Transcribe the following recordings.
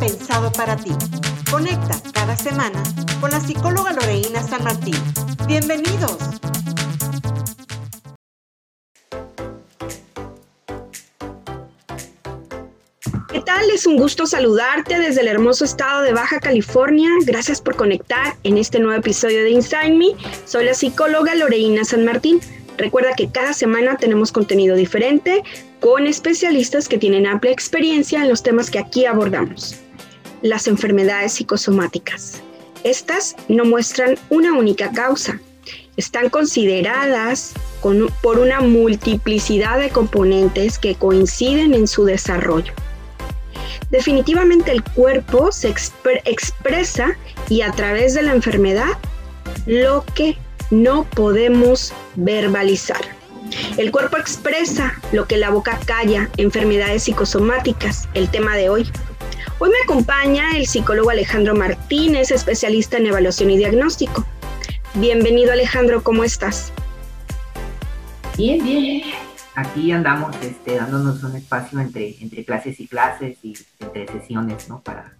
pensado para ti. Conecta cada semana con la psicóloga Loreina San Martín. Bienvenidos. ¿Qué tal? Es un gusto saludarte desde el hermoso estado de Baja California. Gracias por conectar en este nuevo episodio de Inside Me. Soy la psicóloga Loreina San Martín. Recuerda que cada semana tenemos contenido diferente con especialistas que tienen amplia experiencia en los temas que aquí abordamos. Las enfermedades psicosomáticas. Estas no muestran una única causa. Están consideradas por una multiplicidad de componentes que coinciden en su desarrollo. Definitivamente el cuerpo se expresa y a través de la enfermedad lo que no podemos verbalizar. El cuerpo expresa lo que la boca calla, enfermedades psicosomáticas, el tema de hoy. Hoy me acompaña el psicólogo Alejandro Martínez, especialista en evaluación y diagnóstico. Bienvenido Alejandro, ¿cómo estás? Bien, bien. Aquí andamos este, dándonos un espacio entre, entre clases y clases y entre sesiones, ¿no? Para,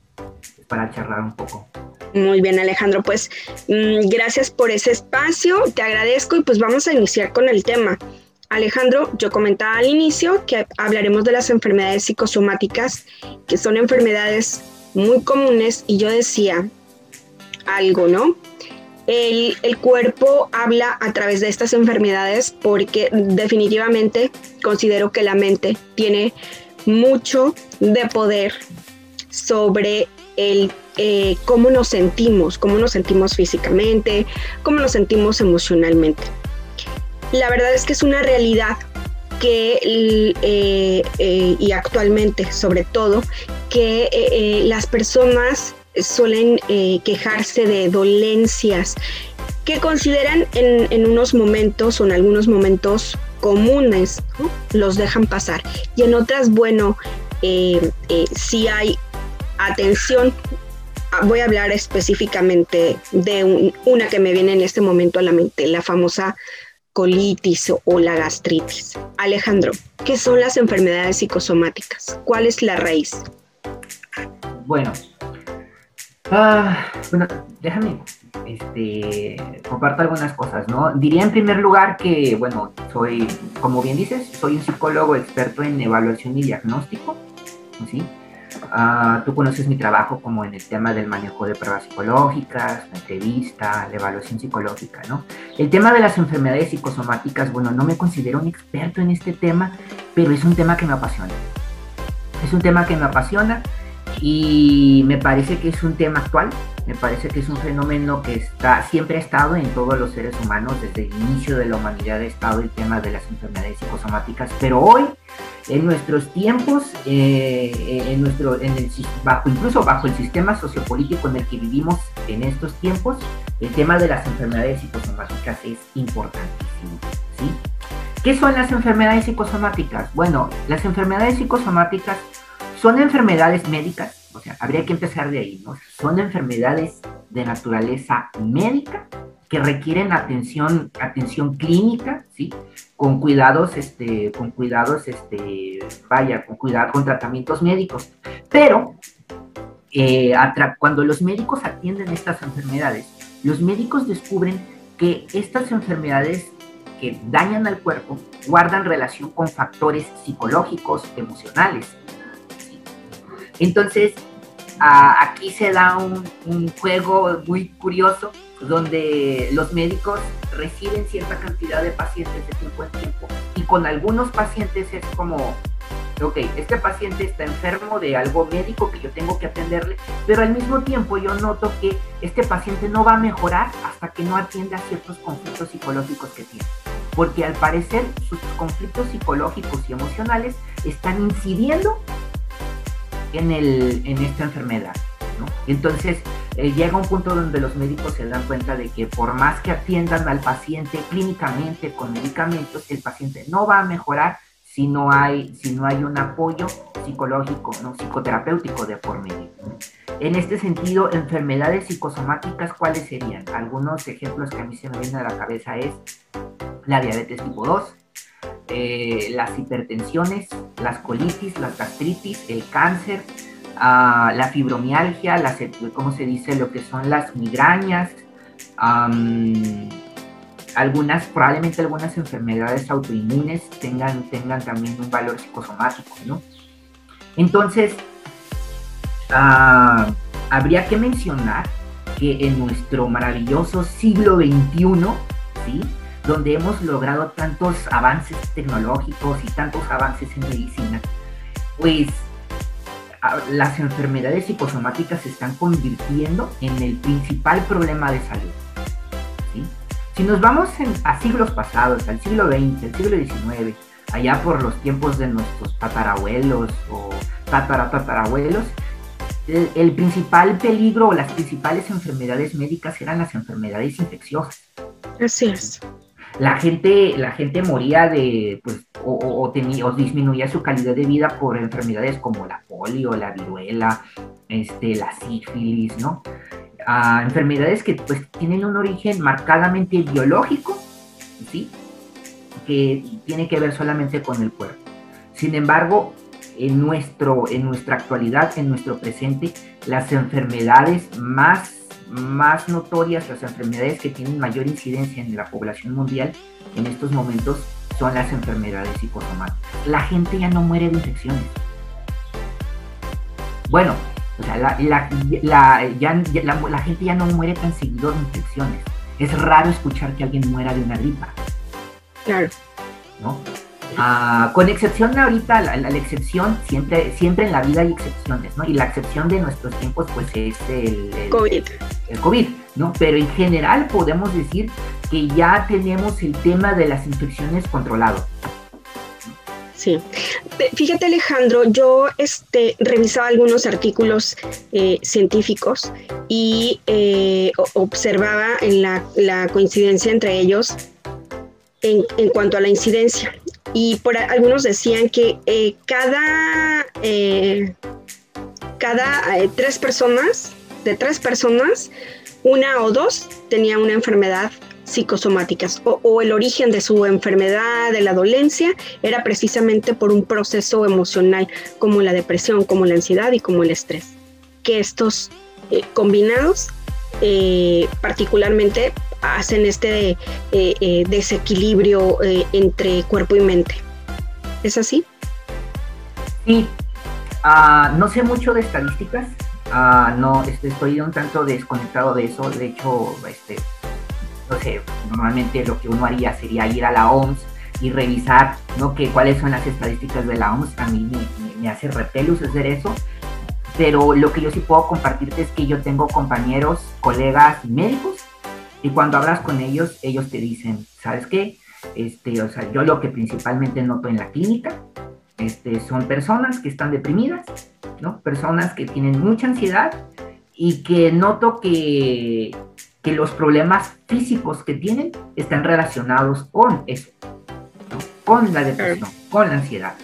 para charlar un poco. Muy bien, Alejandro, pues mm, gracias por ese espacio, te agradezco y pues vamos a iniciar con el tema. Alejandro, yo comentaba al inicio que hablaremos de las enfermedades psicosomáticas, que son enfermedades muy comunes y yo decía algo, ¿no? El, cuerpo habla a través de estas enfermedades porque definitivamente considero que la mente tiene mucho de poder sobre el eh, cómo nos sentimos, cómo nos sentimos físicamente, cómo nos sentimos emocionalmente. La verdad es que es una realidad que, eh, eh, y actualmente sobre todo, que las personas suelen quejarse de dolencias que consideran en, unos momentos o en algunos momentos comunes, los dejan pasar. Y en otras, bueno, si hay atención, ah, voy a hablar específicamente de una que me viene en este momento a la mente, la famosa colitis o la gastritis. Alejandro, ¿qué son las enfermedades psicosomáticas? ¿Cuál es la raíz? Bueno, ah, bueno déjame este, comparto algunas cosas, ¿no? Diría en primer lugar que, bueno, soy, como bien dices, soy un psicólogo experto en evaluación y diagnóstico, ¿sí? Ah, tú conoces mi trabajo como en el tema del manejo de pruebas psicológicas, la entrevista, la evaluación psicológica, ¿no? El tema de las enfermedades psicosomáticas, bueno, no me considero un experto en este tema, pero es un tema que me apasiona. Es un tema que me apasiona y me parece que es un tema actual, me parece que es un fenómeno que está, siempre ha estado en todos los seres humanos, desde el inicio de la humanidad ha estado el tema de las enfermedades psicosomáticas, pero hoy, en nuestros tiempos, eh, en nuestro, en el, bajo, incluso bajo el sistema sociopolítico en el que vivimos en estos tiempos, el tema de las enfermedades psicosomáticas es importantísimo. ¿sí? ¿Qué son las enfermedades psicosomáticas? Bueno, las enfermedades psicosomáticas son enfermedades médicas o sea, habría que empezar de ahí, ¿no? Son enfermedades de naturaleza médica que requieren atención, atención clínica, ¿sí? Con cuidados, este, con cuidados, este, vaya, con cuidado, con tratamientos médicos. Pero eh, cuando los médicos atienden estas enfermedades, los médicos descubren que estas enfermedades que dañan al cuerpo guardan relación con factores psicológicos, emocionales, entonces, aquí se da un, juego muy curioso donde los médicos reciben cierta cantidad de pacientes de tiempo en tiempo y con algunos pacientes es como, ok, este paciente está enfermo de algo médico que yo tengo que atenderle, pero al mismo tiempo yo noto que este paciente no va a mejorar hasta que no atienda ciertos conflictos psicológicos que tiene. Porque al parecer sus conflictos psicológicos y emocionales están incidiendo en, el, en esta enfermedad. ¿no? Entonces, eh, llega un punto donde los médicos se dan cuenta de que por más que atiendan al paciente clínicamente con medicamentos, el paciente no va a mejorar si no hay, si no hay un apoyo psicológico, no psicoterapéutico de por medio. En este sentido, enfermedades psicosomáticas, ¿cuáles serían? Algunos ejemplos que a mí se me vienen a la cabeza es la diabetes tipo 2, eh, las hipertensiones, las colitis, las gastritis, el cáncer, ah, la fibromialgia, las, ¿cómo se dice? Lo que son las migrañas, algunas, probablemente algunas enfermedades autoinmunes tengan, tengan también un valor psicosomático, ¿no? Entonces, ah, habría que mencionar que en nuestro maravilloso siglo XXI, ¿sí? Donde hemos logrado tantos avances tecnológicos y tantos avances en medicina, pues las enfermedades psicosomáticas se están convirtiendo en el principal problema de salud. Si nos vamos a siglos pasados, al siglo XX, al siglo XIX, allá por los tiempos de nuestros tatarabuelos o tataratatarabuelos, el, el principal peligro o las principales enfermedades médicas eran las enfermedades infecciosas. Así es la gente, la gente moría de, pues, o, disminuía su calidad de vida por enfermedades como la polio, la viruela, este, la sífilis, ¿no? Ah, enfermedades que pues tienen un origen marcadamente biológico, ¿sí? Que tiene que ver solamente con el cuerpo. Sin embargo, en, nuestro, en nuestra actualidad, en nuestro presente, las enfermedades más más notorias, las enfermedades que tienen mayor incidencia en la población mundial en estos momentos son las enfermedades psicosomáticas. La gente ya no muere de infecciones. Bueno, la, la, gente ya no muere tan seguido de infecciones. Es raro escuchar que alguien muera de una gripa. Claro. ¿No? Ah, con excepción ahorita, la, la, excepción, siempre, siempre en la vida hay excepciones, ¿no? Y la excepción de nuestros tiempos, pues es el, COVID. El COVID, ¿no? Pero en general podemos decir que ya tenemos el tema de las infecciones controlado. Sí. Fíjate Alejandro, yo este, revisaba algunos artículos eh, científicos y eh, observaba en la, la, coincidencia entre ellos en, en, cuanto a la incidencia y por algunos decían que eh, cada, eh, cada eh, tres personas, de tres personas, una o dos tenía una enfermedad psicosomática o, o, el origen de su enfermedad, de la dolencia, era precisamente por un proceso emocional como la depresión, como la ansiedad y como el estrés. Que estos combinados particularmente hacen este eh, eh, desequilibrio eh, entre cuerpo y mente. ¿Es así? Sí. Ah, no sé mucho de estadísticas. Ah, no, este, estoy un tanto desconectado de eso. De hecho, este, no sé, normalmente lo que uno haría sería ir a la OMS y revisar ¿no? que, cuáles son las estadísticas de la OMS. A mí me, hace repelus hacer eso pero lo que yo sí puedo compartirte es que yo tengo compañeros, colegas médicos y cuando hablas con ellos, ellos te dicen, ¿sabes qué? Este, o sea, yo lo que principalmente noto en la clínica este, son personas que están deprimidas, ¿no? Personas que tienen mucha ansiedad y que noto que, que los problemas físicos que tienen están relacionados con eso, con la depresión, con la ansiedad.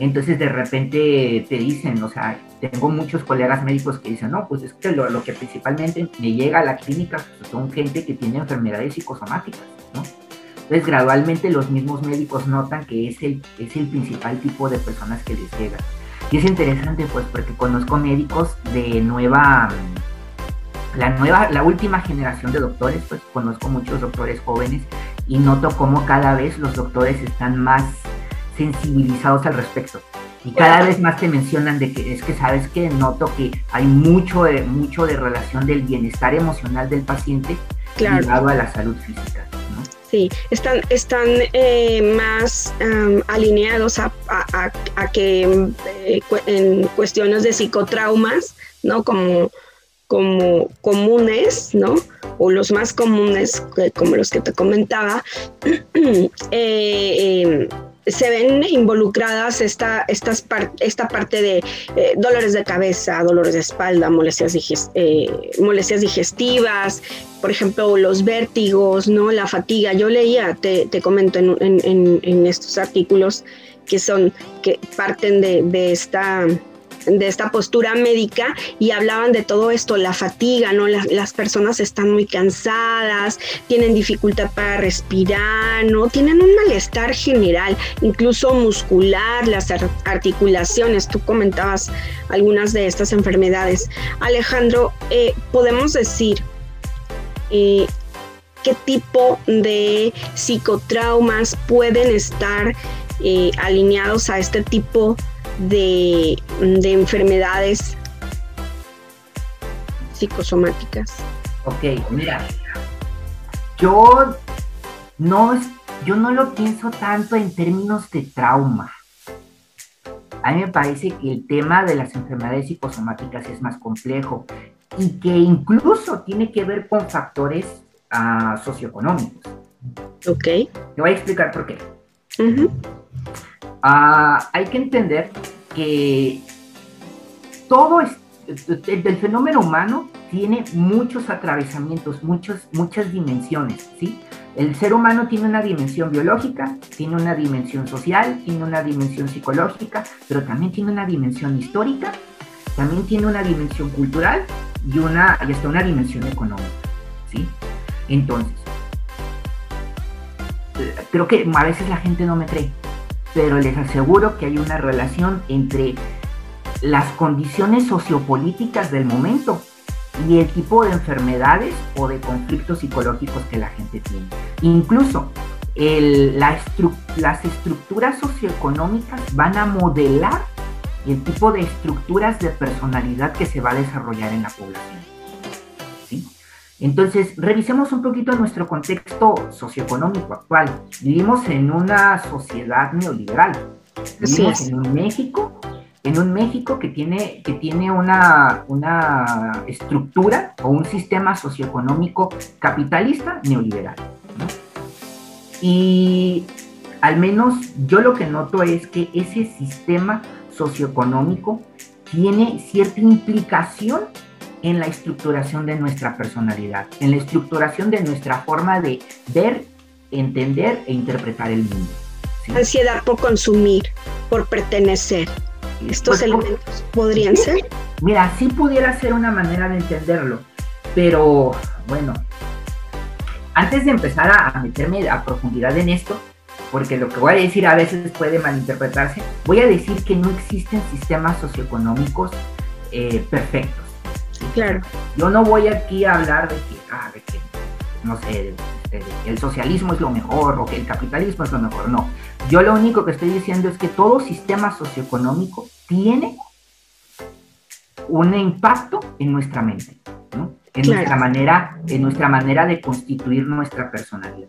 Entonces de repente te dicen, o sea, tengo muchos colegas médicos que dicen, no, pues es que lo, que principalmente me llega a la clínica son gente que tiene enfermedades psicosomáticas, ¿no? Entonces gradualmente los mismos médicos notan que es el, es el principal tipo de personas que les llega. Y es interesante pues porque conozco médicos de nueva, la nueva, la última generación de doctores, pues conozco muchos doctores jóvenes y noto cómo cada vez los doctores están más sensibilizados al respecto. Y cada vez más te mencionan de que es que sabes que noto que hay mucho de, mucho de relación del bienestar emocional del paciente ligado a la salud física. Sí, están, están eh, más alineados a, que eh, en cuestiones de psicotraumas, ¿no? Como, como comunes, ¿no? O los más comunes, como los que te comentaba, eh, se ven involucradas esta, estas esta parte de eh, dolores de cabeza, dolores de espalda, molestias, eh, molestias digestivas, por ejemplo, los vértigos, ¿no? la fatiga. Yo leía, te, te comento en, en, estos artículos que son, que parten de, de esta de esta postura médica y hablaban de todo esto, la fatiga, ¿no? las personas están muy cansadas, tienen dificultad para respirar, ¿no? Tienen un malestar general, incluso muscular, las articulaciones. Tú comentabas algunas de estas enfermedades. Alejandro, eh, podemos decir eh, qué tipo de psicotraumas pueden estar eh, alineados a este tipo de, de enfermedades psicosomáticas. Ok, mira, yo no, yo no lo pienso tanto en términos de trauma. A mí me parece que el tema de las enfermedades psicosomáticas es más complejo y que incluso tiene que ver con factores uh, socioeconómicos. Ok. Te voy a explicar por qué. Uh, hay que entender que todo el, fenómeno humano tiene muchos atravesamientos, muchos, muchas dimensiones, ¿sí? El ser humano tiene una dimensión biológica, tiene una dimensión social, tiene una dimensión psicológica, pero también tiene una dimensión histórica, también tiene una dimensión cultural y, una, y hasta una dimensión económica, ¿sí? Entonces, creo que a veces la gente no me cree, pero les aseguro que hay una relación entre las condiciones sociopolíticas del momento y el tipo de enfermedades o de conflictos psicológicos que la gente tiene. Incluso las estructuras socioeconómicas van a modelar el tipo de estructuras de personalidad que se va a desarrollar en la población. ¿Sí? Entonces, revisemos un poquito nuestro contexto socioeconómico actual. Vivimos en una sociedad neoliberal. Vivimos en un México en un México que tiene, que tiene una, una estructura o un sistema socioeconómico capitalista neoliberal. Y al menos yo lo que noto es que ese sistema socioeconómico tiene cierta implicación en la estructuración de nuestra personalidad, en la estructuración de nuestra forma de ver, entender e interpretar el mundo. Ansiedad por consumir, por pertenecer estos pues, elementos podrían ser. Mira, sí pudiera ser una manera de entenderlo, pero bueno, antes de empezar a, meterme a profundidad en esto, porque lo que voy a decir a veces puede malinterpretarse, voy a decir que no existen sistemas socioeconómicos eh, perfectos. Claro. Yo no voy aquí a hablar de que, ah, de que no sé, el socialismo es lo mejor o que el capitalismo es lo mejor. No, yo lo único que estoy diciendo es que todo sistema socioeconómico tiene un impacto en nuestra mente, en, nuestra manera, en nuestra manera de constituir nuestra personalidad.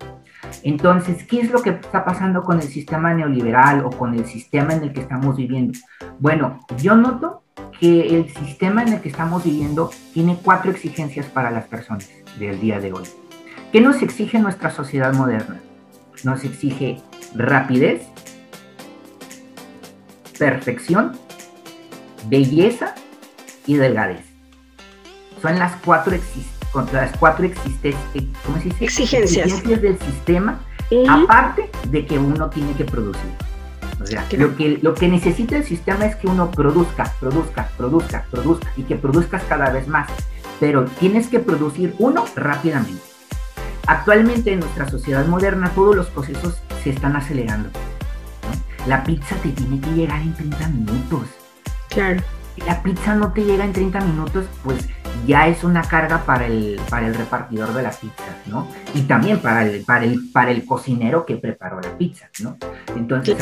Entonces, ¿qué es lo que está pasando con el sistema neoliberal o con el sistema en el que estamos viviendo? Bueno, yo noto que el sistema en el que estamos viviendo tiene cuatro exigencias para las personas del día de hoy. ¿Qué nos exige nuestra sociedad moderna? Nos exige rapidez, perfección, belleza y delgadez. Son las cuatro, las cuatro exigencias. del sistema, aparte de que uno tiene que producir. O sea, lo que, lo que necesita el sistema es que uno produzca, produzca, produzca, produzca y que produzcas cada vez más. Pero tienes que producir uno rápidamente. Actualmente en nuestra sociedad moderna todos los procesos se están acelerando. La pizza te tiene que llegar en 30 minutos. Claro. La pizza no te llega en 30 minutos, pues ya es una carga para el, para el repartidor de la pizza, ¿no? Y también para el, para el, para el cocinero que preparó la pizza, ¿no? Entonces,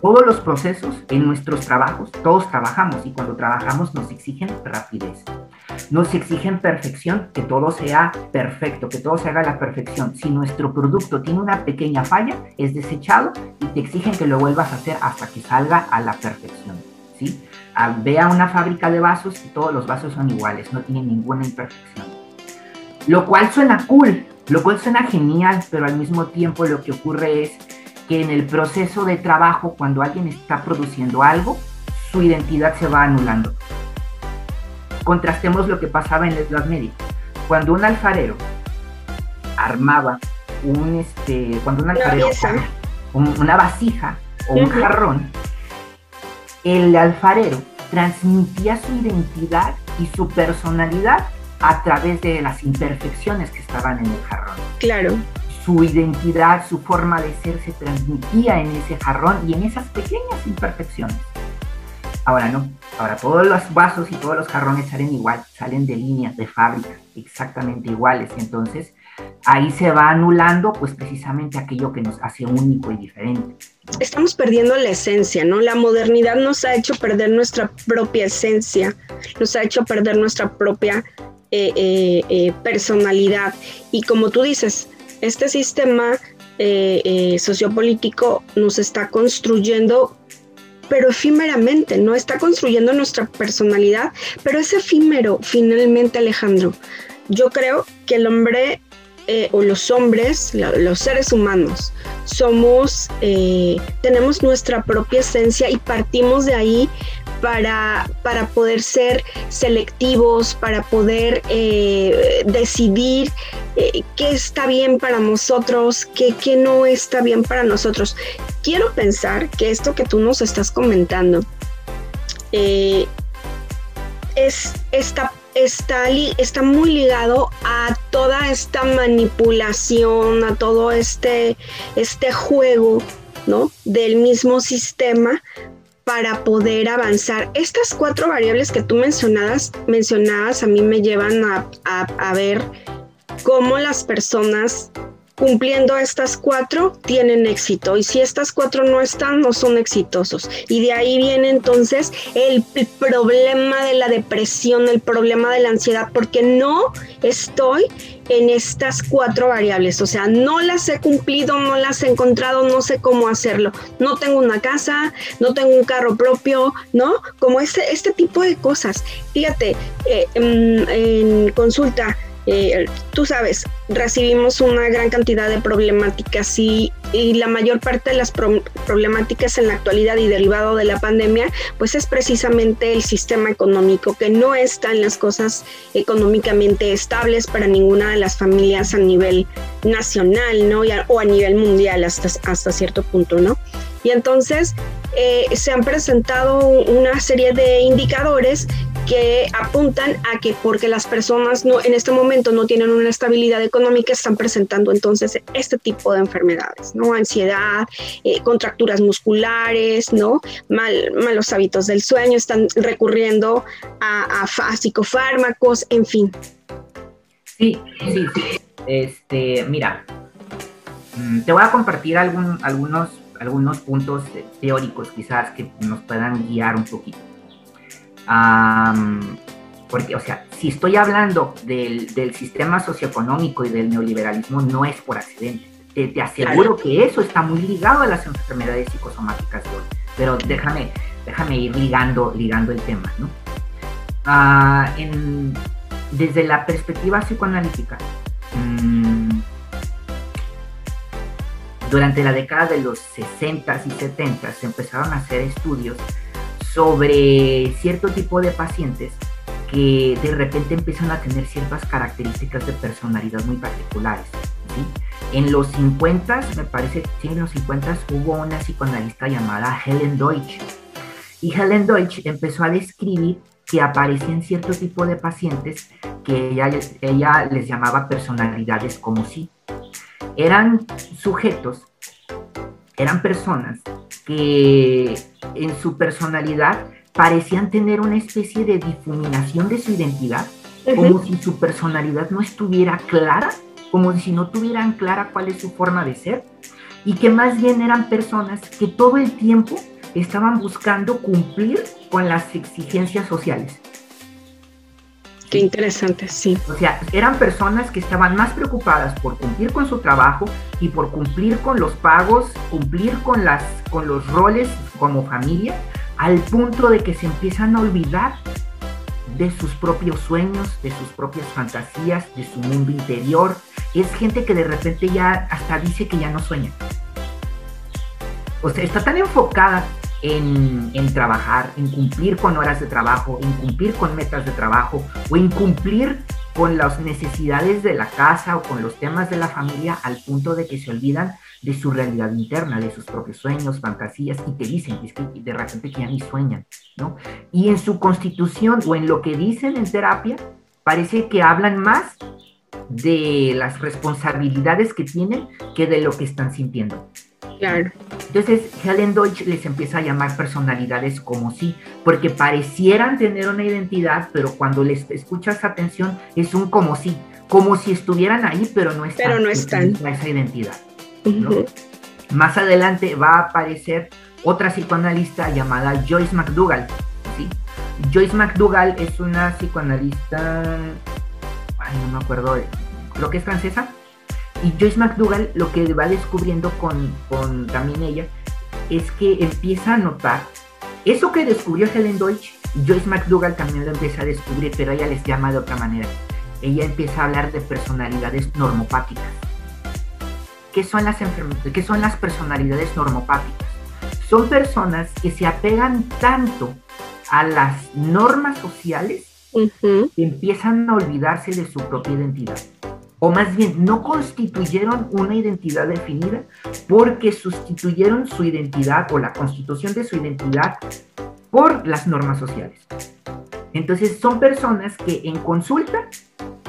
todos los procesos en nuestros trabajos, todos trabajamos y cuando trabajamos nos exigen rapidez. Nos exigen perfección, que todo sea perfecto, que todo se haga a la perfección. Si nuestro producto tiene una pequeña falla, es desechado y te exigen que lo vuelvas a hacer hasta que salga a la perfección, ¿sí? Ve a una fábrica de vasos y todos los vasos son iguales, no tienen ninguna imperfección. Lo cual suena cool, lo cual suena genial, pero al mismo tiempo lo que ocurre es que en el proceso de trabajo, cuando alguien está produciendo algo, su identidad se va anulando. Contrastemos lo que pasaba en la Edad Media. Cuando un alfarero armaba un, este, cuando un alfarero, una vasija o un jarrón, el alfarero transmitía su identidad y su personalidad a través de las imperfecciones que estaban en el jarrón. Claro. Su identidad, su forma de ser se transmitía en ese jarrón y en esas pequeñas imperfecciones. Ahora no, ahora todos los vasos y todos los jarrones salen igual, salen de línea, de fábrica, exactamente iguales. Entonces, ahí se va anulando pues precisamente aquello que nos hace único y diferente. Estamos perdiendo la esencia, ¿no? La modernidad nos ha hecho perder nuestra propia esencia, nos ha hecho perder nuestra propia eh, eh, eh, personalidad. Y como tú dices, este sistema sociopolítico nos está construyendo pero efímeramente, no está construyendo nuestra personalidad, pero es efímero finalmente, Alejandro. Yo creo que el hombre o los hombres, los seres humanos, somos, tenemos nuestra propia esencia y partimos de ahí para, para poder ser selectivos, para poder eh, decidir eh, qué está bien para nosotros, qué, qué no está bien para nosotros. Quiero pensar que esto que tú nos estás comentando eh, es, está, está, está muy ligado a toda esta manipulación, a todo este, este juego ¿no? del mismo sistema para poder avanzar. Estas cuatro variables que tú mencionabas a mí me llevan a, a ver cómo las personas cumpliendo estas cuatro tienen éxito. Y si estas cuatro no están no son exitosos. Y de ahí viene entonces el problema de la depresión el problema de la ansiedad porque no estoy en estas cuatro variables. O sea no las he cumplido no las he encontrado no sé cómo hacerlo. No tengo una casa no tengo un carro propio no como este este tipo de cosas. Fíjate eh, en consulta eh, tú sabes, recibimos una gran cantidad de problemáticas y, la mayor parte de las problemáticas en la actualidad y derivado de la pandemia, pues es precisamente el sistema económico, que no está en las cosas económicamente estables para ninguna de las familias a nivel nacional, ¿no? o a nivel mundial hasta, hasta cierto punto, ¿no? Y entonces eh, se han presentado una serie de indicadores que apuntan a que porque las personas no, en este momento no tienen una estabilidad económica, están presentando entonces este tipo de enfermedades, ¿no? Ansiedad, eh, contracturas musculares, ¿no? Mal, malos hábitos del sueño, están recurriendo a, a, psicofármacos, en fin. Sí, sí, sí. Este, mira, mm, te voy a compartir algún, algunos, algunos puntos teóricos quizás que nos puedan guiar un poquito porque, o sea, si estoy hablando del, del, sistema socioeconómico y del neoliberalismo, no es por accidente. Te, aseguro que eso está muy ligado a las enfermedades psicosomáticas de hoy. Pero déjame, déjame ir ligando, ligando el tema, ¿no? Ah, en, desde la perspectiva psicoanalítica, mmm, durante la década de los 60 y 70 se empezaron a hacer estudios sobre cierto tipo de pacientes que de repente empiezan a tener ciertas características de personalidad muy particulares. En los 50, me parece, sí, en los 50 hubo una psicoanalista llamada Helen Deutsch. Y Helen Deutsch empezó a describir que aparecían cierto tipo de pacientes que ella, ella les llamaba personalidades como sí. Eran sujetos, eran personas que en su personalidad parecían tener una especie de difuminación de su identidad, como si su personalidad no estuviera clara, como si no tuvieran clara cuál es su forma de ser, y que más bien eran personas que todo el tiempo estaban buscando cumplir con las exigencias sociales. Qué interesante, sí. O sea, eran personas que estaban más preocupadas por cumplir con su trabajo y por cumplir con los pagos, cumplir con, las, con los roles como familia, al punto de que se empiezan a olvidar de sus propios sueños, de sus propias fantasías, de su mundo interior. Es gente que de repente ya hasta dice que ya no sueña. O sea, está tan enfocada en, trabajar, en cumplir con horas de trabajo, en cumplir con metas de trabajo o en cumplir con las necesidades de la casa o con los temas de la familia al punto de que se olvidan de su realidad interna, de sus propios sueños, fantasías, y te dicen, es que de repente que ya ni sueñan, ¿no? Y en su constitución o en lo que dicen en terapia, parece que hablan más de las responsabilidades que tienen que de lo que están sintiendo. Claro. Entonces, Helen Deutsch les empieza a llamar personalidades como sí, porque parecieran tener una identidad, pero cuando les escuchas atención es un como sí, como si estuvieran ahí, pero no están. Pero no están. Esa identidad. Más adelante va a aparecer otra psicoanalista llamada Joyce McDougall. ¿sí? Joyce McDougall es una psicoanalista, ay, no me acuerdo, lo que es francesa. Y Joyce McDougall lo que va descubriendo con, con también ella es que empieza a notar eso que descubrió Helen Deutsch, Joyce McDougall también lo empieza a descubrir, pero ella les llama de otra manera ella empieza a hablar de personalidades normopáticas. ¿Qué son las, ¿Qué son las personalidades normopáticas? Son personas que se apegan tanto a las normas sociales que empiezan a olvidarse de su propia identidad. O más bien, no constituyeron una identidad definida porque sustituyeron su identidad o la constitución de su identidad por las normas sociales. Entonces son personas que en consulta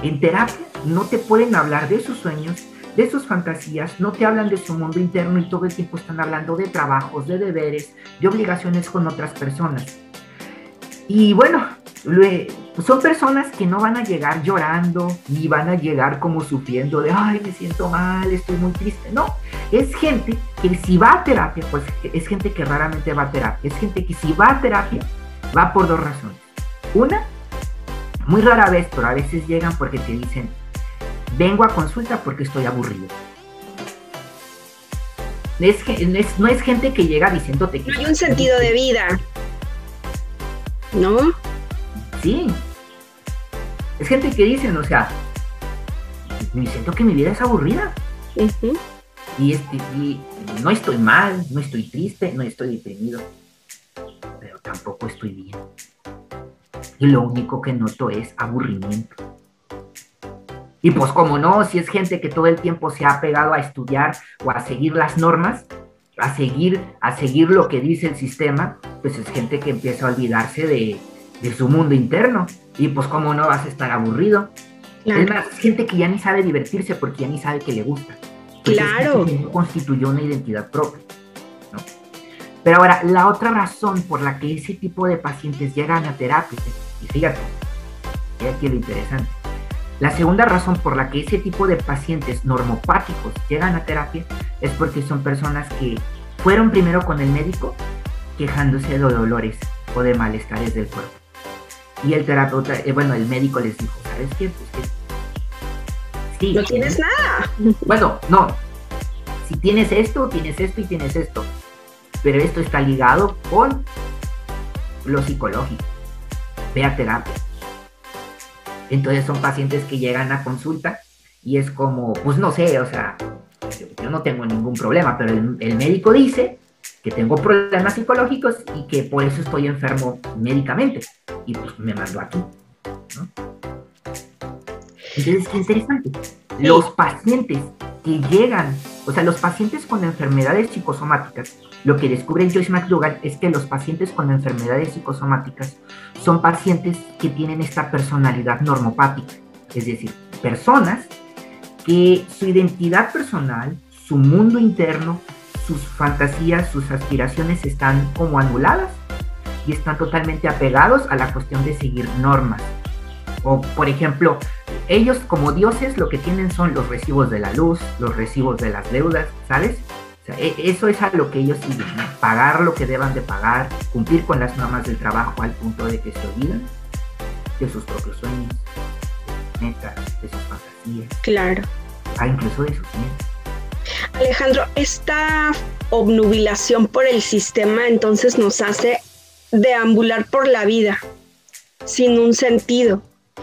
en terapia no te pueden hablar de sus sueños, de sus fantasías, no te hablan de su mundo interno y todo el tiempo están hablando de trabajos, de deberes, de obligaciones con otras personas. Y bueno, son personas que no van a llegar llorando ni van a llegar como sufriendo de, ay, me siento mal, estoy muy triste. No, es gente que si va a terapia, pues es gente que raramente va a terapia. Es gente que si va a terapia, va por dos razones. Una, muy rara vez, pero a veces llegan porque te dicen, vengo a consulta porque estoy aburrido. no es gente que llega diciéndote que... No hay un sentido de vida. ¿No? Sí. Es gente que dicen, o sea, me siento que mi vida es aburrida. y, este, y no estoy mal, no estoy triste, no estoy deprimido, pero tampoco estoy bien y lo único que noto es aburrimiento. Y pues como no, si es gente que todo el tiempo se ha pegado a estudiar o a seguir las normas, a seguir, a seguir lo que dice el sistema, pues es gente que empieza a olvidarse de, su mundo interno. Y pues como no vas a estar aburrido. Es más, gente que ya ni sabe divertirse porque ya ni sabe que le gusta. claro. no constituyó una identidad propia. Pero ahora, la otra razón por la que ese tipo de pacientes llegan a terapia, y fíjate, y aquí lo interesante, la segunda razón por la que ese tipo de pacientes normopáticos llegan a terapia es porque son personas que fueron primero con el médico quejándose de dolores o de malestares del cuerpo. Y el terapeuta, eh, bueno, el médico les dijo, ¿sabes qué? Pues sí. No tienes nada. Bueno, no. Si tienes esto, tienes esto y tienes esto pero esto está ligado con lo psicológico. Ve a terapia. Entonces son pacientes que llegan a consulta y es como, pues no sé, o sea, yo no tengo ningún problema, pero el, médico dice que tengo problemas psicológicos y que por eso estoy enfermo médicamente. Y pues me mando aquí. Entonces, qué interesante. Los pacientes que llegan, o sea, los pacientes con enfermedades psicosomáticas lo que descubre Joyce McDougall es que los pacientes con enfermedades psicosomáticas son pacientes que tienen esta personalidad normopática, es decir, personas que su identidad personal, su mundo interno, sus fantasías, sus aspiraciones están como anuladas y están totalmente apegados a la cuestión de seguir normas. O, por ejemplo, ellos como dioses lo que tienen son los recibos de la luz, los recibos de las deudas, ¿sabes? E, eso es a lo que ellos siguen, pagar lo que deban de pagar, cumplir con las normas del trabajo al punto de que se olvidan de sus propios sueños, de metas, de sus fantasías. Claro. Ah, incluso de sus miedos. Alejandro, esta obnubilación por el sistema entonces nos hace deambular por la vida sin un sentido.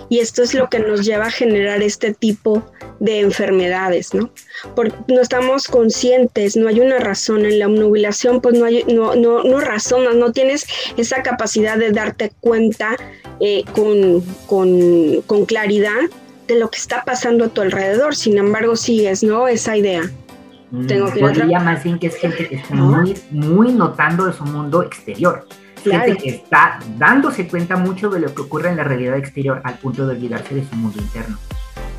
Y esto es lo que nos lleva a generar este tipo de enfermedades, ¿no? Porque no estamos conscientes, no hay una razón en la obnubilación, pues no hay, no, no, no razonas, no tienes esa capacidad de darte cuenta eh, con, con, con claridad de lo que está pasando a tu alrededor. Sin embargo, sigues, ¿no? Esa idea. Tengo que diría más bien que es gente que está muy, muy notando de su mundo exterior. Gente que está dándose cuenta mucho de lo que ocurre en la realidad exterior al punto de olvidarse de su mundo interno.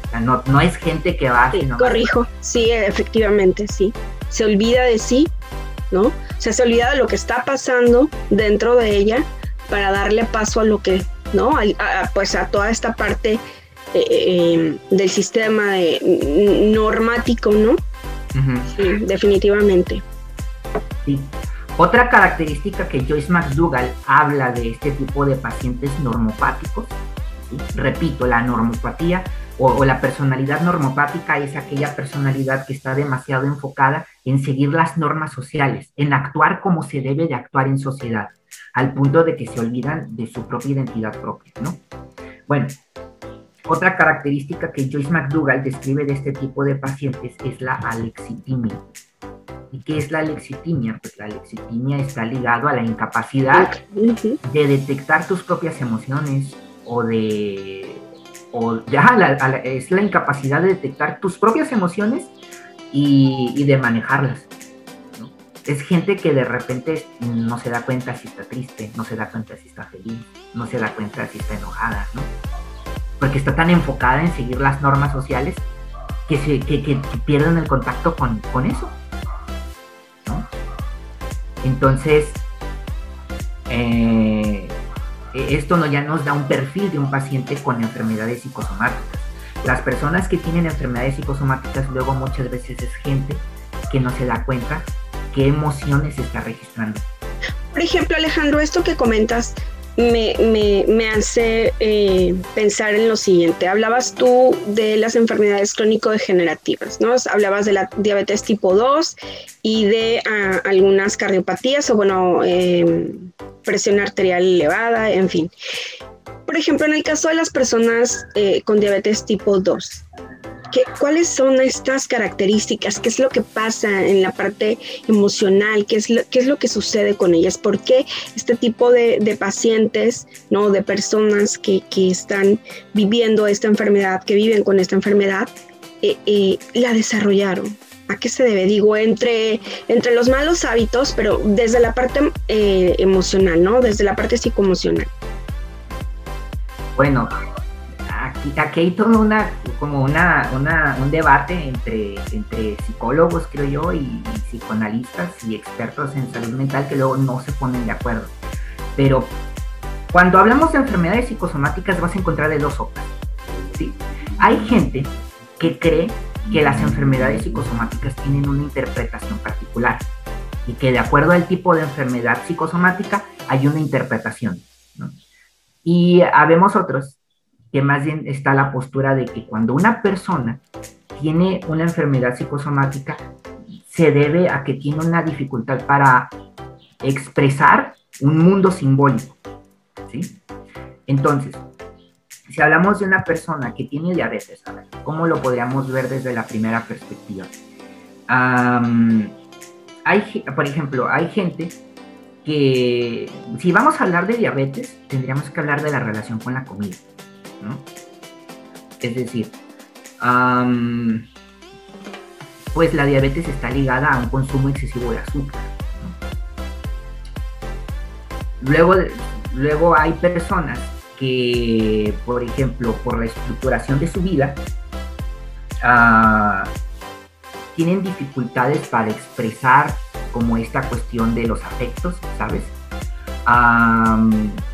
O sea, no, no es gente que va... Sí, corrijo, sí, efectivamente, sí. Se olvida de sí, ¿no? O sea, se olvida de lo que está pasando dentro de ella para darle paso a lo que, ¿no? pues a toda esta parte eh, eh, del sistema de, normático, ¿no? Sí, definitivamente. Sí. Otra característica que Joyce McDougall habla de este tipo de pacientes normopáticos, repito, la normopatía o, la personalidad normopática es aquella personalidad que está demasiado enfocada en seguir las normas sociales, en actuar como se debe de actuar en sociedad, al punto de que se olvidan de su propia identidad propia, ¿no? Bueno, otra característica que Joyce McDougall describe de este tipo de pacientes es la alexitimia. ¿Y qué es la alexitimia? Pues la alexitimia está ligado a la incapacidad de detectar tus propias emociones o de... O ya, es la incapacidad de detectar tus propias emociones y, de manejarlas. Es gente que de repente no se da cuenta si está triste, no se da cuenta si está feliz, no se da cuenta si está enojada, ¿no? Porque está tan enfocada en seguir las normas sociales que, se, pierden el contacto con, con eso. Entonces, eh, esto no, ya nos da un perfil de un paciente con enfermedades psicosomáticas. Las personas que tienen enfermedades psicosomáticas luego muchas veces es gente que no se da cuenta qué emociones está registrando. Por ejemplo, Alejandro, esto que comentas me, hace eh, pensar en lo siguiente. Hablabas tú de las enfermedades crónico-degenerativas, ¿no? Hablabas de la diabetes tipo 2 y de ah, algunas cardiopatías o, bueno, em, presión arterial elevada, en fin. Por ejemplo, en el caso de las personas eh, con diabetes tipo 2, ¿Cuáles son estas características? ¿Qué es lo que pasa en la parte emocional? ¿Qué es lo, qué es lo que sucede con ellas? ¿Por qué este tipo de, pacientes, ¿no? de personas que, están viviendo esta enfermedad, que viven con esta enfermedad, eh, eh, la desarrollaron? ¿A qué se debe? Digo, entre, entre los malos hábitos, pero desde la parte eh, emocional, ¿no? Desde la parte psicoemocional. Bueno, aquí, hay todo una, como una, un debate entre, entre psicólogos, creo yo, y, psicoanalistas y expertos en salud mental que luego no se ponen de acuerdo. Pero cuando hablamos de enfermedades psicosomáticas vas a encontrar de dos sopas. ¿sí? Hay gente que cree que las enfermedades psicosomáticas tienen una interpretación particular y que de acuerdo al tipo de enfermedad psicosomática hay una interpretación. Y habemos otros que más bien está la postura de que cuando una persona tiene una enfermedad psicosomática, se debe a que tiene una dificultad para expresar un mundo simbólico. ¿sí? Entonces, si hablamos de una persona que tiene diabetes, ¿cómo lo podríamos ver desde la primera perspectiva? hay, por ejemplo, hay gente que, si vamos a hablar de diabetes, tendríamos que hablar de la relación con la comida. Es decir, pues la diabetes está ligada a un consumo excesivo de azúcar. Luego, luego hay personas que, por ejemplo, por la estructuración de su vida, ah, tienen dificultades para expresar como esta cuestión de los afectos, ¿sabes?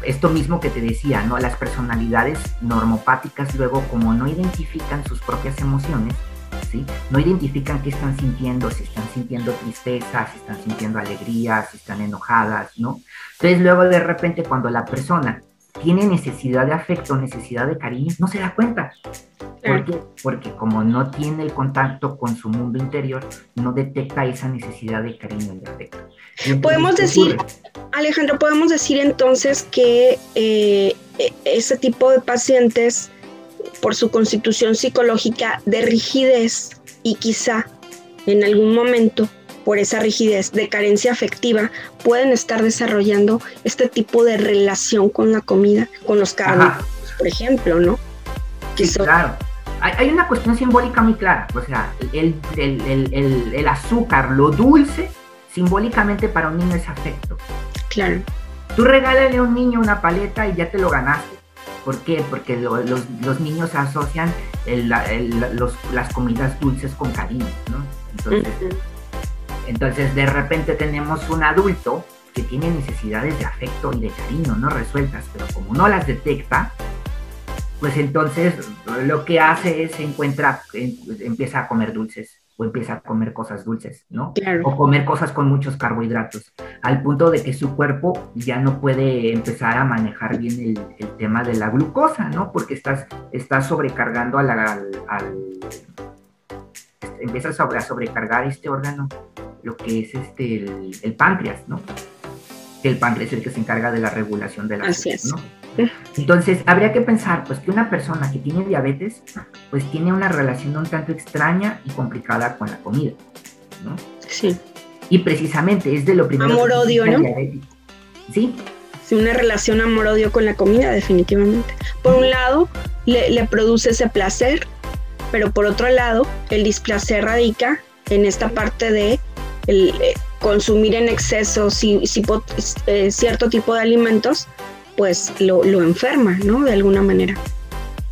Esto mismo que te decía, ¿no? Las personalidades normopáticas luego como no identifican sus propias emociones, ¿sí? No identifican qué están sintiendo, si están sintiendo tristeza, si están sintiendo alegría, si están enojadas, ¿no? Entonces luego de repente cuando la persona tiene necesidad de afecto, necesidad de cariño, no se da cuenta. ¿Por qué? Porque como no tiene el contacto con su mundo interior, no detecta esa necesidad de cariño y de afecto. podemos decir, Alejandro, podemos decir entonces que eh, e, ese tipo de pacientes, por su constitución psicológica de rigidez y quizá en algún momento por esa rigidez de carencia afectiva, pueden estar desarrollando este tipo de relación con la comida, con los carbohidratos, por ejemplo, ¿no? claro. hay, una cuestión simbólica muy clara, o sea, el, el, azúcar, lo dulce, simbólicamente para un niño es afecto. Claro. Tú regálale a un niño una paleta y ya te lo ganaste. ¿Por qué? Porque los, niños asocian las comidas dulces con cariño, ¿no? Entonces, entonces, de repente tenemos un adulto que tiene necesidades de afecto y de cariño no resueltas, pero como no las detecta, pues entonces lo que hace es encuentra, empieza a comer dulces o empieza a comer cosas dulces, ¿no? O comer cosas con muchos carbohidratos, al punto de que su cuerpo ya no puede empezar a manejar bien el, tema de la glucosa, ¿no? Porque estás, estás sobrecargando al, al, empiezas a sobrecargar este órgano, lo que es este, el, páncreas, ¿no? el páncreas es el que se encarga de la regulación de la Así. ¿no? Entonces, habría que pensar pues que una persona que tiene diabetes pues tiene una relación un tanto extraña y complicada con la comida, ¿no? Sí. Y precisamente es de lo primero Amor-odio, ¿no? Sí. Sí, una relación amor-odio con la comida, definitivamente. Por un lado, le, produce ese placer, pero por otro lado, el displacer radica en esta parte de el, eh, consumir en exceso si, si, eh, cierto tipo de alimentos pues lo, enferma, ¿no? De alguna manera.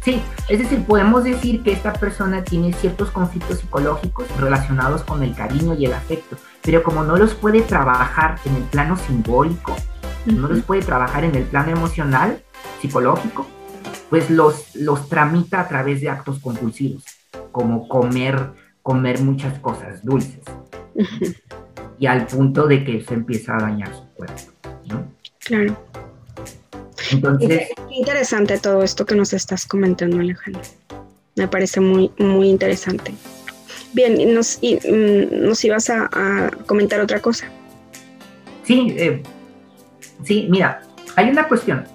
Sí, es decir, podemos decir que esta persona tiene ciertos conflictos psicológicos relacionados con el cariño y el afecto, pero como no los puede trabajar en el plano simbólico, no los puede trabajar en el plano emocional, psicológico, pues los, los tramita a través de actos compulsivos, como comer, comer muchas cosas dulces, y al punto de que se empieza a dañar su cuerpo, ¿no? Claro. Entonces, Qué interesante todo esto que nos estás comentando, Alejandro. Me parece muy, muy interesante. Bien, nos, mm, nos ibas a, comentar otra cosa. Sí, eh, sí, mira, hay una cuestión.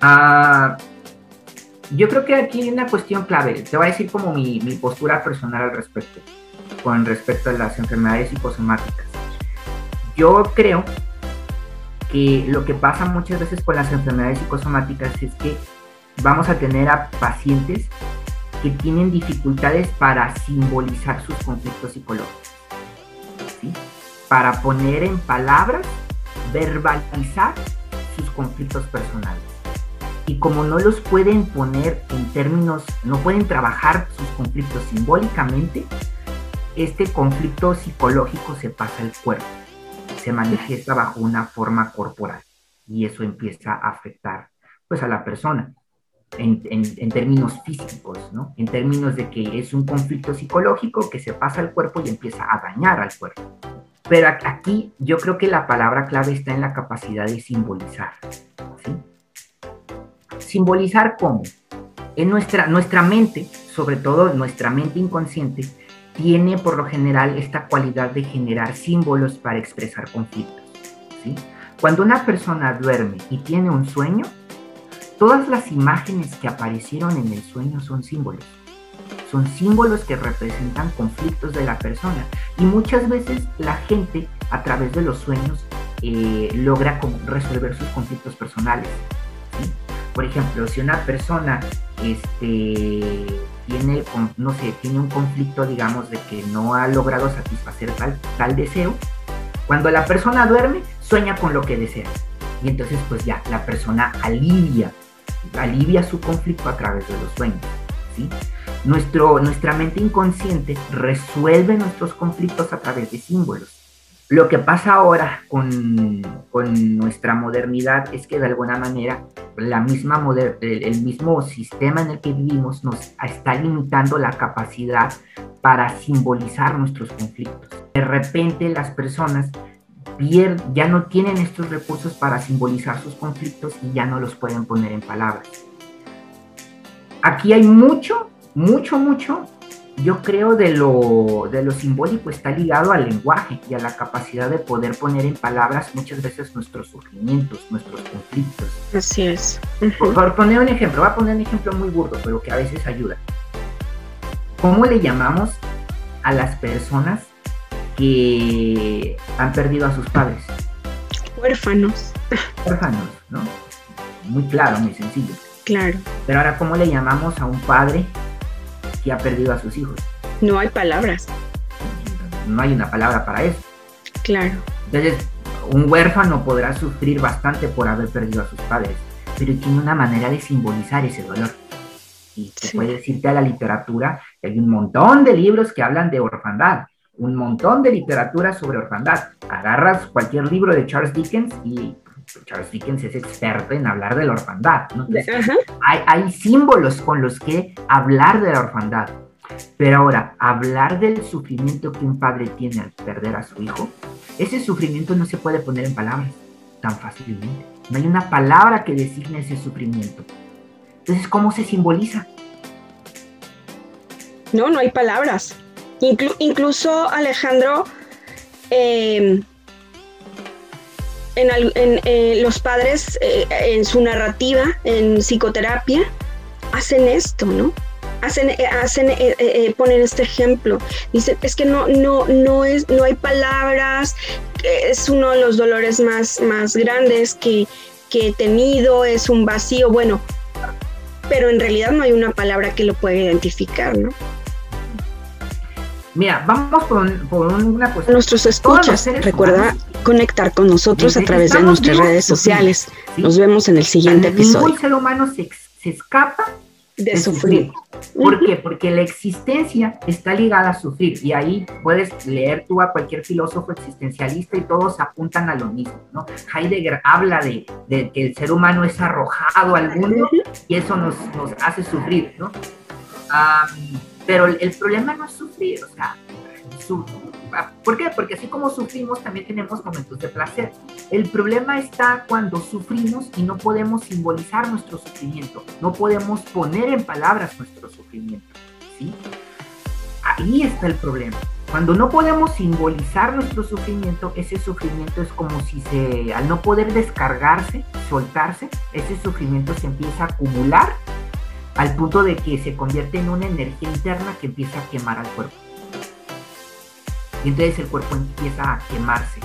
Ah, yo creo que aquí hay una cuestión clave. Te voy a decir como mi, postura personal al respecto, con respecto a las enfermedades psicosomáticas. Yo creo que lo que pasa muchas veces con las enfermedades psicosomáticas es que vamos a tener a pacientes que tienen dificultades para simbolizar sus conflictos psicológicos, para poner en palabras, verbalizar sus conflictos personales. Y como no los pueden poner en términos, no pueden trabajar sus conflictos simbólicamente, este conflicto psicológico se pasa al cuerpo se manifiesta bajo una forma corporal y eso empieza a afectar pues a la persona en, en, términos físicos, ¿no? En términos de que es un conflicto psicológico que se pasa al cuerpo y empieza a dañar al cuerpo. Pero aquí yo creo que la palabra clave está en la capacidad de simbolizar, ¿sí? Simbolizar cómo? En nuestra, nuestra mente, sobre todo nuestra mente inconsciente, tiene por lo general esta cualidad de generar símbolos para expresar conflictos. ¿sí? Cuando una persona duerme y tiene un sueño, todas las imágenes que aparecieron en el sueño son símbolos. Son símbolos que representan conflictos de la persona. Y muchas veces la gente a través de los sueños eh, logra resolver sus conflictos personales. Por ejemplo, si una persona este, tiene, no sé, tiene un conflicto, digamos, de que no ha logrado satisfacer tal, tal deseo, cuando la persona duerme, sueña con lo que desea. Y entonces, pues ya, la persona alivia, alivia su conflicto a través de los sueños. ¿sí? Nuestro, nuestra mente inconsciente resuelve nuestros conflictos a través de símbolos. Lo que pasa ahora con, nuestra modernidad es que de alguna manera la misma el, mismo sistema en el que vivimos nos está limitando la capacidad para simbolizar nuestros conflictos. De repente las personas ya no tienen estos recursos para simbolizar sus conflictos y ya no los pueden poner en palabras. Aquí hay mucho, mucho, mucho yo creo de lo, de lo simbólico está ligado al lenguaje y a la capacidad de poder poner en palabras muchas veces nuestros sufrimientos, nuestros conflictos. Así es. por, poner un ejemplo, voy a poner un ejemplo muy burdo, pero que a veces ayuda. ¿Cómo le llamamos a las personas que han perdido a sus padres? Huérfanos. Huérfanos, ¿no? Muy claro, muy sencillo. Claro. Pero ahora, ¿cómo le llamamos a un padre que ha perdido a sus hijos. No hay palabras. No hay una palabra para eso. Claro. Entonces, un huérfano podrá sufrir bastante por haber perdido a sus padres, pero tiene una manera de simbolizar ese dolor. Y se puede decirte a la literatura, hay un montón de libros que hablan de orfandad, un montón de literatura sobre orfandad. Agarras cualquier libro de Charles Dickens y Charles Dickens es experto en hablar de la orfandad. hay, hay símbolos con los que hablar de la orfandad. Pero ahora, hablar del sufrimiento que un padre tiene al perder a su hijo, ese sufrimiento no se puede poner en palabras tan fácilmente. No hay una palabra que designe ese sufrimiento. Entonces, ¿cómo se simboliza? No, no hay palabras. incluso Alejandro, em, en, eh, los padres eh, en su narrativa, en psicoterapia, hacen esto, ¿no? Hacen, eh, hacen ponen este ejemplo. Dicen, es que no, no, no, es, no hay palabras, es uno de los dolores más, más grandes que, que he tenido, es un vacío. Bueno, pero en realidad no hay una palabra que lo pueda identificar, ¿no? Mira, vamos por, una cuestión. Nuestros escuchas, recuerda conectar con nosotros a través de nuestras redes sociales. Nos vemos en el siguiente episodio. Ningún ser humano se, escapa de, sufrir. ¿Por qué? Porque la existencia está ligada a sufrir y ahí puedes leer tú a cualquier filósofo existencialista y todos apuntan a lo mismo, ¿no? Heidegger habla de, que el ser humano es arrojado al mundo y eso nos, hace sufrir, ¿no? Pero el, problema no es sufrir, o sea, ¿por qué? Porque así como sufrimos, también tenemos momentos de placer. El problema está cuando sufrimos y no podemos simbolizar nuestro sufrimiento, no podemos poner en palabras nuestro sufrimiento, ¿sí? Ahí está el problema. Cuando no podemos simbolizar nuestro sufrimiento, ese sufrimiento es como si se, al no poder descargarse, soltarse, ese sufrimiento se empieza a acumular al punto de que se convierte en una energía interna que empieza a quemar al cuerpo. Y entonces el cuerpo empieza a quemarse,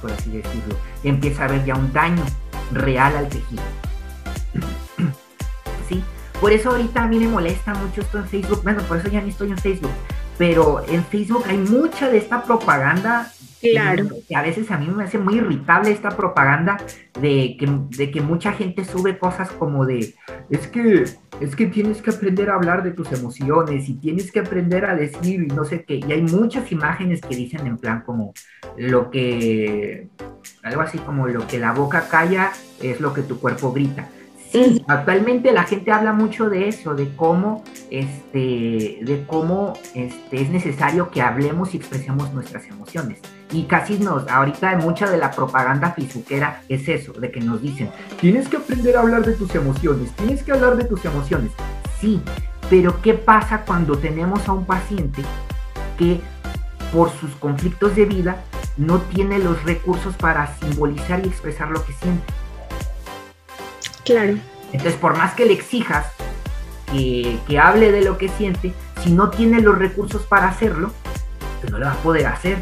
por así decirlo. empieza a haber ya un daño real al tejido. ¿Sí? Por eso ahorita a mí me molesta mucho esto en Facebook. Bueno, por eso ya ni estoy en Facebook. Pero en Facebook hay mucha de esta propaganda Claro. Que a veces a mí me hace muy irritable esta propaganda de que, de que mucha gente sube cosas como de, es que, es que tienes que aprender a hablar de tus emociones y tienes que aprender a decir y no sé qué. Y hay muchas imágenes que dicen en plan como lo que, algo así como lo que la boca calla es lo que tu cuerpo grita. Sí, actualmente la gente habla mucho de eso, de cómo, este, de cómo este, es necesario que hablemos y expresemos nuestras emociones. Y casi nos, ahorita mucha de la propaganda fisuquera es eso, de que nos dicen, tienes que aprender a hablar de tus emociones, tienes que hablar de tus emociones. Sí, pero ¿qué pasa cuando tenemos a un paciente que por sus conflictos de vida no tiene los recursos para simbolizar y expresar lo que siente? Claro. Entonces, por más que le exijas que, hable de lo que siente, si no tiene los recursos para hacerlo, pues no lo va a poder hacer.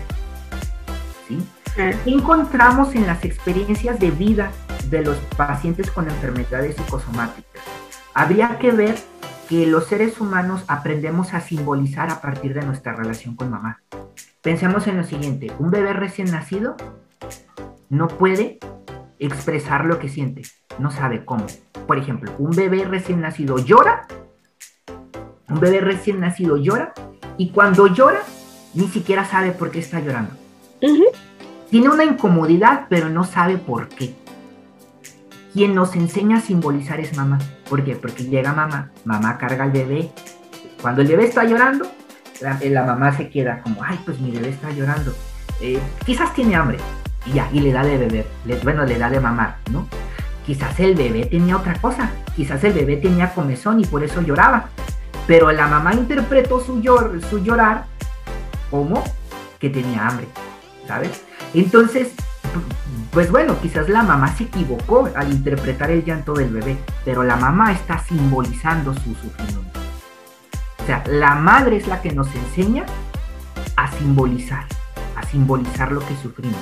¿Sí? ¿Qué encontramos en las experiencias de vida de los pacientes con enfermedades psicosomáticas? Habría que ver que los seres humanos aprendemos a simbolizar a partir de nuestra relación con mamá. Pensemos en lo siguiente, un bebé recién nacido no puede expresar lo que siente, no sabe cómo. Por ejemplo, un bebé recién nacido llora, un bebé recién nacido llora, y cuando llora, ni siquiera sabe por qué está llorando. Tiene una incomodidad, pero no sabe por qué. Quien nos enseña a simbolizar es mamá. ¿Por qué? Porque llega mamá, mamá carga al bebé. Cuando el bebé está llorando, la, mamá se queda como, ay, pues mi bebé está llorando. Eh, quizás tiene hambre, y le da de beber, bueno, le da de mamar, ¿no? Quizás el bebé tenía otra cosa, quizás el bebé tenía comezón y por eso lloraba, pero la mamá interpretó su, su llorar como que tenía hambre, ¿sabes? Entonces, pues bueno, quizás la mamá se equivocó al interpretar el llanto del bebé, pero la mamá está simbolizando su sufrimiento. O sea, la madre es la que nos enseña a simbolizar, a simbolizar lo que sufrimos.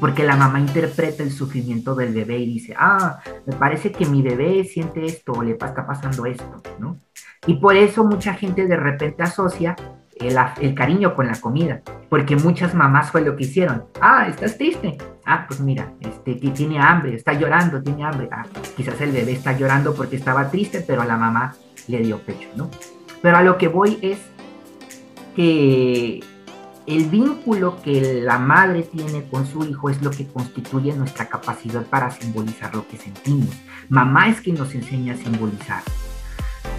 porque la mamá interpreta el sufrimiento del bebé y dice, ah, me parece que mi bebé siente esto o le está pasando esto, ¿no? Y por eso mucha gente de repente asocia el, cariño con la comida, porque muchas mamás fue lo que hicieron. Ah, estás triste. Ah, pues mira, este, tiene hambre, está llorando, tiene hambre. Ah, quizás el bebé está llorando porque estaba triste, pero a la mamá le dio pecho, ¿no? Pero a lo que voy es que el vínculo que la madre tiene con su hijo es lo que constituye nuestra capacidad para simbolizar lo que sentimos. Mamá es quien nos enseña a simbolizar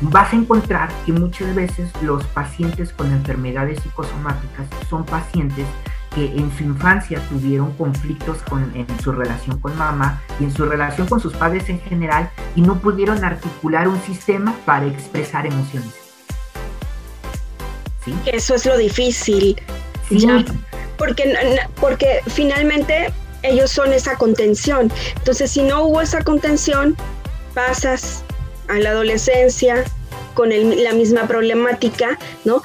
vas a encontrar que muchas veces los pacientes con enfermedades psicosomáticas son pacientes que en su infancia tuvieron conflictos en su relación con mamá y en su relación con sus padres en general y no pudieron articular un sistema para expresar emociones. ¿Sí? Eso es lo difícil. Sí. porque, porque finalmente ellos son esa contención. Entonces, si no hubo esa contención, pasas a la adolescencia con la misma problemática, ¿no?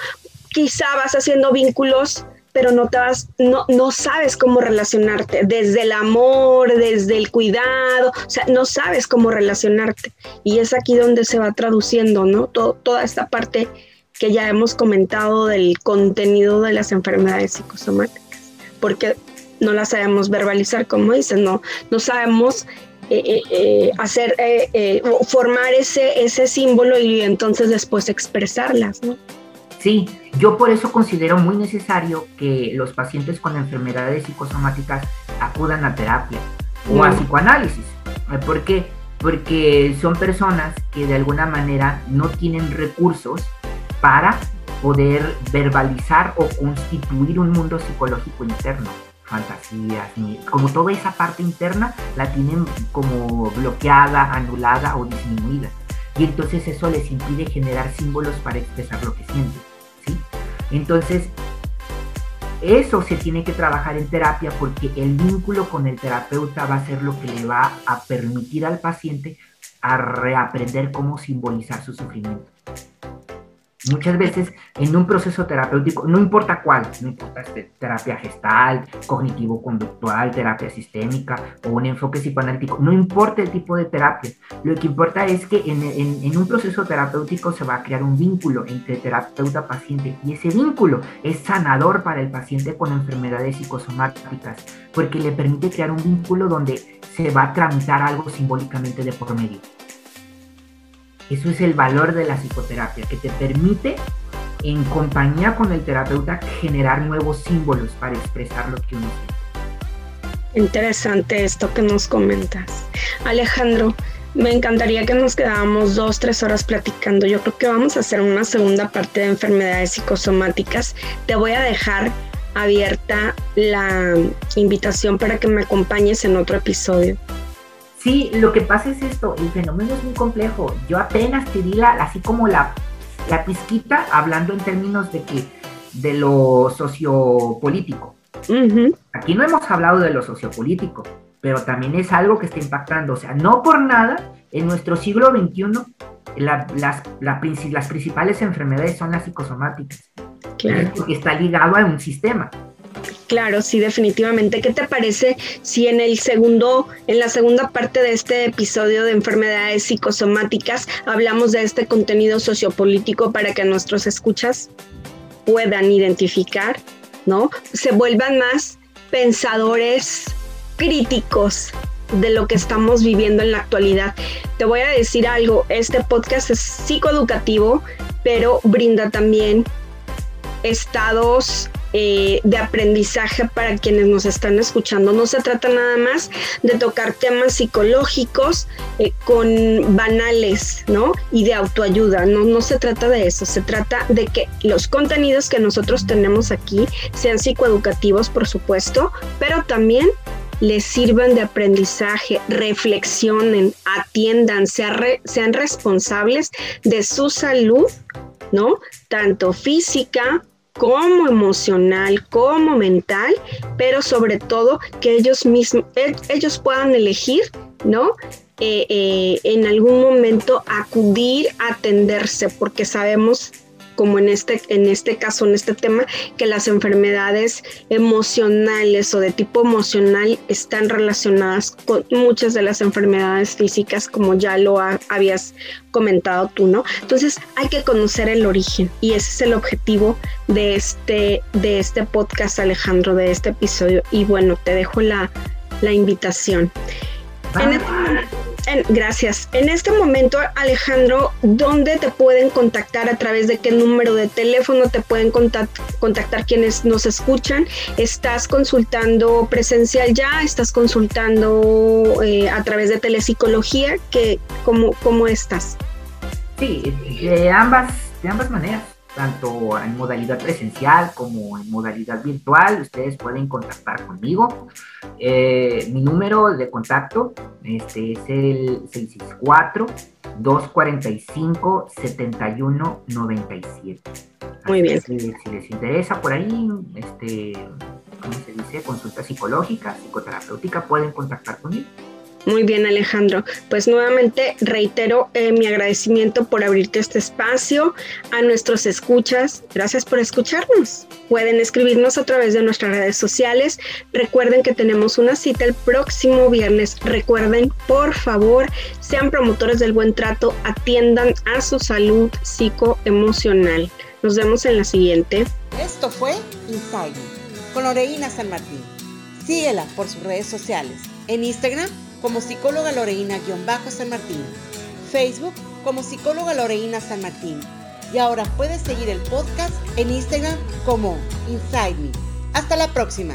Quizá vas haciendo vínculos, pero no, te vas, no, no sabes cómo relacionarte, desde el amor, desde el cuidado, o sea, no sabes cómo relacionarte. Y es aquí donde se va traduciendo, ¿no? toda esta parte que ya hemos comentado del contenido de las enfermedades psicosomáticas, porque no las sabemos verbalizar, como dicen, no, no sabemos eh, eh, eh, hacer, formar ese, ese símbolo y entonces después expresarlas, ¿no? Sí, yo por eso considero muy necesario que los pacientes con enfermedades psicosomáticas acudan a terapia o a mm. psicoanálisis. ¿Por qué? Porque son personas que de alguna manera no tienen recursos para poder verbalizar o constituir un mundo psicológico interno fantasías, ni, como toda esa parte interna la tienen como bloqueada, anulada o disminuida. Y entonces eso les impide generar símbolos para expresar lo que sienten. ¿sí? Entonces, eso se tiene que trabajar en terapia porque el vínculo con el terapeuta va a ser lo que le va a permitir al paciente a reaprender cómo simbolizar su sufrimiento. Muchas veces en un proceso terapéutico, no importa cuál, no importa este, terapia gestal, cognitivo-conductual, terapia sistémica o un enfoque psicoanalítico, no importa el tipo de terapia, lo que importa es que en, en un proceso terapéutico se va a crear un vínculo entre terapeuta-paciente y ese vínculo es sanador para el paciente con enfermedades psicosomáticas porque le permite crear un vínculo donde se va a tramitar algo simbólicamente de por medio. Eso es el valor de la psicoterapia, que te permite en compañía con el terapeuta generar nuevos símbolos para expresar lo que uno siente. Interesante esto que nos comentas. Alejandro, me encantaría que nos quedáramos dos, tres horas platicando. Yo creo que vamos a hacer una segunda parte de enfermedades psicosomáticas. Te voy a dejar abierta la invitación para que me acompañes en otro episodio. Sí, lo que pasa es esto, el fenómeno es muy complejo. Yo apenas te di la, así como la, la pizquita hablando en términos de que de lo sociopolítico. Aquí no hemos hablado de lo sociopolítico, pero también es algo que está impactando. O sea, no por nada, en nuestro siglo XXI las, las principales enfermedades son las psicosomáticas. Porque está ligado a un sistema. Claro, sí, definitivamente. ¿Qué te parece si en el segundo, en la segunda parte de este episodio de enfermedades psicosomáticas hablamos de este contenido sociopolítico para que nuestros escuchas puedan identificar, ¿no? Se vuelvan más pensadores críticos de lo que estamos viviendo en la actualidad. Te voy a decir algo, este podcast es psicoeducativo, pero brinda también estados eh, de aprendizaje para quienes nos están escuchando. No se trata nada más de tocar temas psicológicos eh, con banales, ¿no? Y de autoayuda. No, no se trata de eso. Se trata de que los contenidos que nosotros tenemos aquí sean psicoeducativos, por supuesto, pero también les sirvan de aprendizaje, reflexionen, atiendan, sean responsables de su salud, ¿no? Tanto física como emocional, como mental, pero sobre todo que ellos mismos, e, ellos puedan elegir, ¿no? Eh, eh, en algún momento acudir a atenderse, porque sabemos como en este, en este caso, en este tema, que las enfermedades emocionales o de tipo emocional están relacionadas con muchas de las enfermedades físicas, como ya lo habías comentado tú, ¿no? Entonces hay que conocer el origen y ese es el objetivo de este, de este podcast, Alejandro, de este episodio. Y bueno, te dejo la, la invitación. En este gracias. En este momento, Alejandro, ¿dónde te pueden contactar? ¿A través de qué número de teléfono te pueden contactar quienes nos escuchan? ¿Estás consultando presencial ya? ¿Estás consultando eh, a través de telepsicología? ¿Qué, cómo, ¿Cómo estás? Sí, de ambas, de ambas maneras tanto en modalidad presencial como en modalidad virtual. Ustedes pueden contactar conmigo. Eh, mi número de contacto este, es el 664-245-7197. Muy bien. Si, si, les interesa por ahí, este, ¿cómo se dice? Consulta psicológica, psicoterapéutica, pueden contactar conmigo. Muy bien, Alejandro. Pues nuevamente reitero eh, mi agradecimiento por abrirte este espacio a nuestros escuchas. Gracias por escucharnos. Pueden escribirnos a través de nuestras redes sociales. Recuerden que tenemos una cita el próximo viernes. Recuerden, por favor, sean promotores del buen trato, atiendan a su salud psicoemocional. Nos vemos en la siguiente. Esto fue Inside con Loreina San Martín. Síguela por sus redes sociales. En Instagram como psicóloga Loreina-San Martín, Facebook como psicóloga Loreina San Martín y ahora puedes seguir el podcast en Instagram como Inside Me. Hasta la próxima.